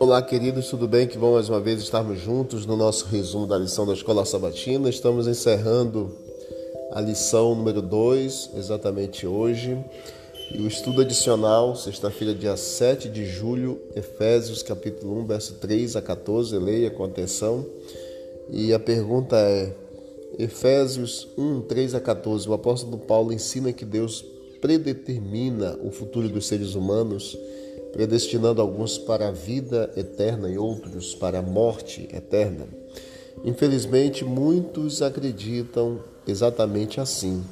Olá, queridos, tudo bem? Que bom mais uma vez estarmos juntos no nosso resumo da lição da Escola Sabatina. Estamos encerrando a lição número 2, exatamente hoje. E o estudo adicional, sexta-feira, dia 7 de julho, Efésios, capítulo 1, verso 3 a 14. Leia com atenção. E a pergunta é: Efésios 1, 3 a 14. O apóstolo Paulo ensina que Deus predetermina o futuro dos seres humanos predestinando alguns para a vida eterna e outros para a morte eterna. Infelizmente, muitos acreditam exatamente assim.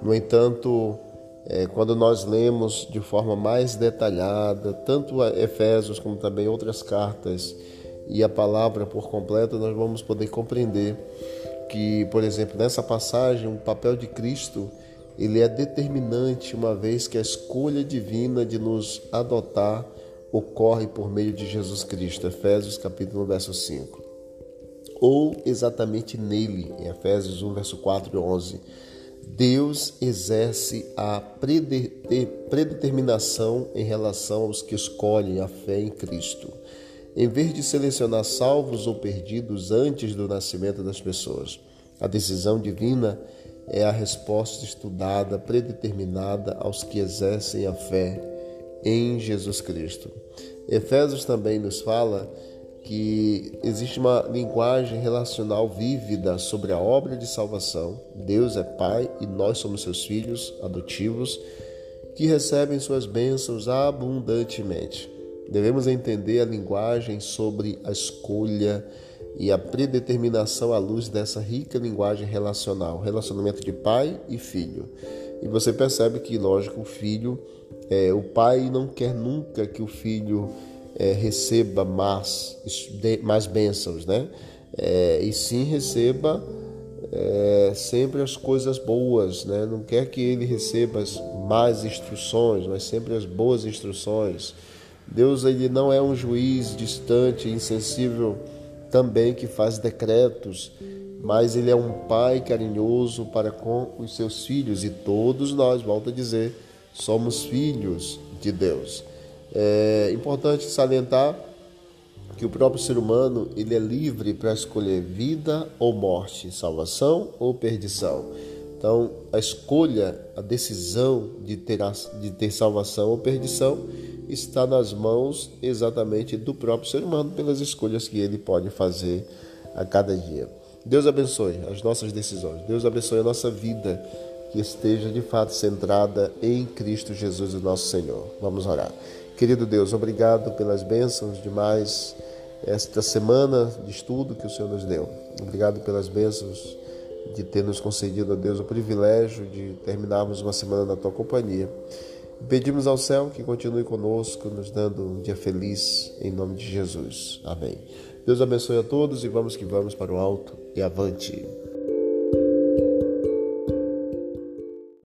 No entanto, é, quando nós lemos de forma mais detalhada, tanto Efésios como também outras cartas e a palavra por completo, nós vamos poder compreender que, por exemplo, nessa passagem, o papel de Cristo ele é determinante uma vez que a escolha divina de nos adotar ocorre por meio de Jesus Cristo. Efésios capítulo 1, verso 5. Ou exatamente nele, em Efésios 1, verso 4 e 11. Deus exerce a predeterminação em relação aos que escolhem a fé em Cristo, em vez de selecionar salvos ou perdidos antes do nascimento das pessoas. A decisão divina é a resposta estudada, predeterminada aos que exercem a fé em Jesus Cristo. Efésios também nos fala que existe uma linguagem relacional vívida sobre a obra de salvação. Deus é Pai e nós somos seus filhos adotivos que recebem suas bênçãos abundantemente. Devemos entender a linguagem sobre a escolha e a predeterminação à luz dessa rica linguagem relacional, relacionamento de pai e filho. E você percebe que, lógico, o filho, é, o pai não quer nunca que o filho é, receba mais, mais bênçãos, né? É, e sim receba é, sempre as coisas boas, né? Não quer que ele receba as más instruções, mas sempre as boas instruções. Deus ele não é um juiz distante, insensível também que faz decretos, mas ele é um pai carinhoso para com os seus filhos e todos nós, volto a dizer, somos filhos de Deus. É importante salientar que o próprio ser humano ele é livre para escolher vida ou morte, salvação ou perdição. Então, a escolha, a decisão de ter, de ter salvação ou perdição está nas mãos exatamente do próprio ser humano, pelas escolhas que ele pode fazer a cada dia. Deus abençoe as nossas decisões, Deus abençoe a nossa vida, que esteja de fato centrada em Cristo Jesus, o nosso Senhor. Vamos orar. Querido Deus, obrigado pelas bênçãos de mais esta semana de estudo que o Senhor nos deu. Obrigado pelas bênçãos de ter nos concedido, a Deus, o privilégio de terminarmos uma semana na tua companhia. Pedimos ao céu que continue conosco, nos dando um dia feliz, em nome de Jesus. Amém. Deus abençoe a todos e vamos que vamos para o alto e avante.